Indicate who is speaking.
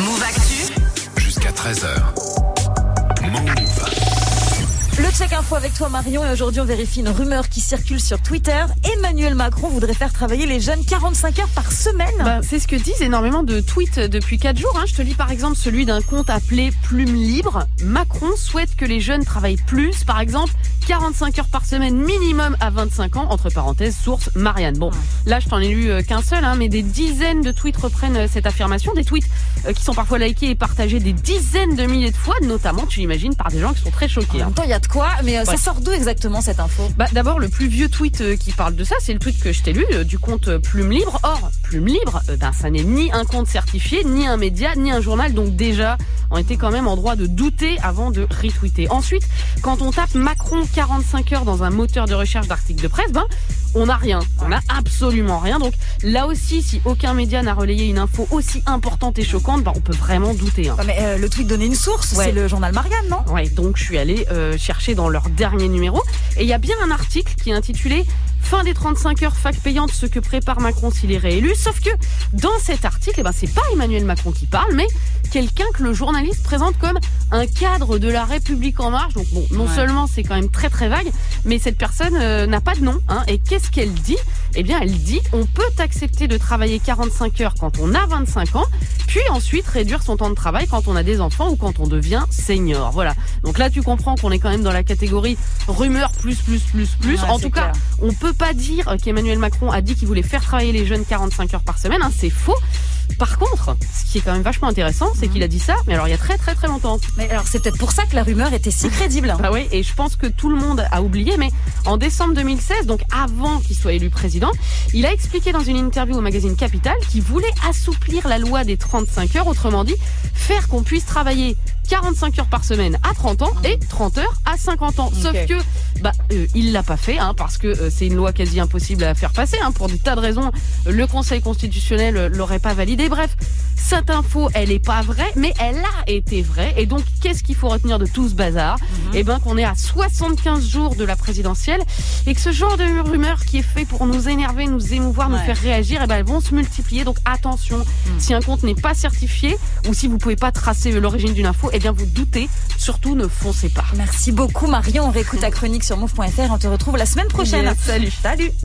Speaker 1: Move Actu.
Speaker 2: Jusqu'à 13h. Move.
Speaker 3: Info avec toi Marion et aujourd'hui on vérifie une rumeur qui circule sur Twitter. Emmanuel Macron voudrait faire travailler les jeunes 45 heures par semaine.
Speaker 4: Bah, c'est ce que disent énormément de tweets depuis 4 jours. Hein. Je te lis par exemple celui d'un compte appelé Plume Libre. Macron souhaite que les jeunes travaillent plus, par exemple 45 heures par semaine minimum à 25 ans, entre parenthèses, source Marianne. Bon, là je t'en ai lu euh, qu'un seul, hein, mais des dizaines de tweets reprennent euh, cette affirmation, des tweets euh, qui sont parfois likés et partagés des dizaines de milliers de fois, notamment, tu l'imagines, par des gens qui sont très choqués.
Speaker 3: En
Speaker 4: hein.
Speaker 3: même temps, il y a de quoi, mais euh, ça sort d'où exactement cette info?
Speaker 4: Bah, D'abord, le plus vieux tweet euh, qui parle de ça, c'est le tweet que je t'ai lu euh, du compte Plume Libre. Or, Plume Libre, ben, ça n'est ni un compte certifié, ni un média, ni un journal. Donc déjà, on était quand même en droit de douter avant de retweeter. Ensuite, quand on tape Macron 45 heures dans un moteur de recherche d'articles de presse, ben, on n'a rien. On n'a absolument rien. Donc là aussi, si aucun média n'a relayé une info aussi importante et choquante, ben, on peut vraiment douter. hein.
Speaker 3: Ah, mais euh, le tweet donnait une source,
Speaker 4: Ouais.
Speaker 3: c'est le journal Marianne, non?
Speaker 4: Ouais, donc je suis allée euh, chercher dans leur dernier numéro et il y a bien un article qui est intitulé Fin des 35 heures fac payante, ce que prépare Macron s'il est réélu. Sauf que dans cet article, eh ben, c'est pas Emmanuel Macron qui parle, mais quelqu'un que le journaliste présente comme un cadre de la République en marche. Donc bon, non
Speaker 3: Ouais.
Speaker 4: seulement c'est quand même très très vague, mais cette personne euh, n'a pas de nom. Hein. Et qu'est-ce qu'elle dit? Eh bien, elle dit on peut accepter de travailler 45 heures quand on a 25 ans, puis ensuite réduire son temps de travail quand on a des enfants ou quand on devient senior. Voilà. Donc là, tu comprends qu'on est quand même dans la catégorie rumeur plus plus plus plus.
Speaker 3: Ouais,
Speaker 4: en tout cas, on peut pas dire qu'Emmanuel Macron a dit qu'il voulait faire travailler les jeunes 45 heures par semaine. hein, c'est faux. Par contre, ce qui est quand même vachement intéressant, c'est qu'il a dit ça, mais alors il y a très très très longtemps.
Speaker 3: Mais alors c'est peut-être pour ça que la rumeur était si crédible.
Speaker 4: Bah oui, et je pense que tout le monde a oublié, mais en décembre 2016, donc avant qu'il soit élu président, il a expliqué dans une interview au magazine Capital qu'il voulait assouplir la loi des 35 heures, autrement dit, faire qu'on puisse travailler 45 heures par semaine à 30 ans et 30 heures à 50 ans. Sauf que bah euh, il l'a pas fait hein, parce que euh, c'est une loi quasi impossible à faire passer hein, pour des tas de raisons. Le Conseil constitutionnel euh, l'aurait pas validé. Bref, cette info, elle est pas vraie, mais elle a été vraie. Et donc, qu'est-ce qu'il faut retenir de tout ce bazar Eh ben, qu'on est à 75 jours de la présidentielle et que ce genre de rumeurs qui est fait pour nous énerver, nous émouvoir, nous faire réagir, eh ben, elles vont se multiplier. Donc, attention, si un compte n'est pas certifié ou si vous pouvez pas tracer l'origine d'une info, eh bien, vous doutez. Surtout, ne foncez pas.
Speaker 3: Merci beaucoup Marion, on réécoute ta chronique sur move.fr, on te retrouve la semaine prochaine.
Speaker 4: Yes, salut.
Speaker 3: Salut